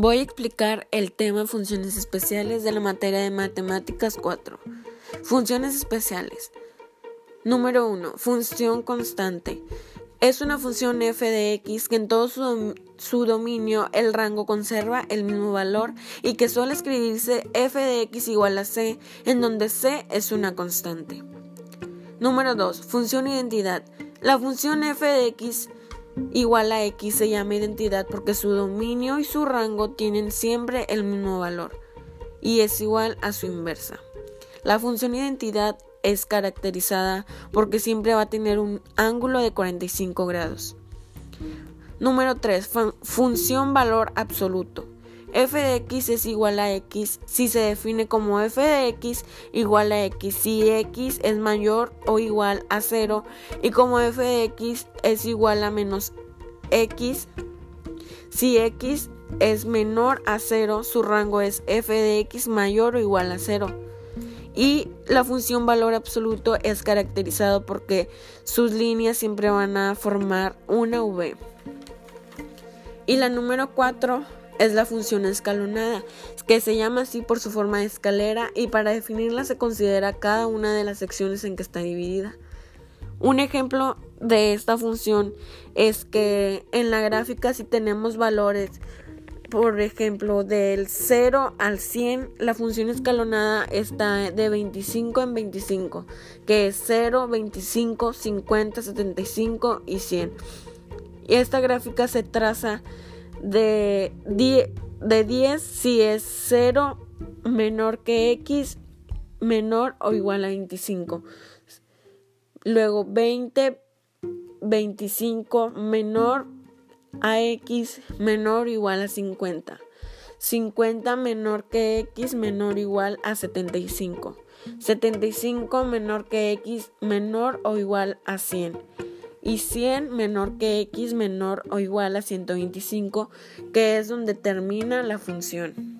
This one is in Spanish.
Voy a explicar el tema funciones especiales de la materia de matemáticas 4. Funciones especiales. Número 1. Función constante. Es una función f de x que en todo su, su, dominio el rango conserva el mismo valor y que suele escribirse f de x igual a c, en donde c es una constante. Número 2. Función identidad. La función f de x igual a x se llama identidad porque su dominio y su rango tienen siempre el mismo valor y es igual a su inversa. La función identidad es caracterizada porque siempre va a tener un ángulo de 45 grados. Número 3. función valor absoluto f de x es igual a x. Si se define como f de x igual a x. Si x es mayor o igual a 0 y como f de x es igual a menos x. Si x es menor a 0 su rango es f de x mayor o igual a 0 y la función valor absoluto es caracterizado porque sus líneas siempre van a formar una v. Y la número 4 es la función escalonada, que se llama así por su forma de escalera y para definirla se considera cada una de las secciones en que está dividida. Un ejemplo de esta función es que en la gráfica si tenemos valores, por ejemplo, del 0 al 100, la función escalonada está de 25 en 25, que es 0, 25, 50, 75 y 100. Y esta gráfica se traza de 10, de 10 si es 0 menor que x menor o igual a 25. Luego 20, 25 menor a x menor o igual a 50. 50 menor que x menor o igual a 75. 75 menor que x menor o igual a 100 y 100 menor que x menor o igual a 125, que es donde termina la función.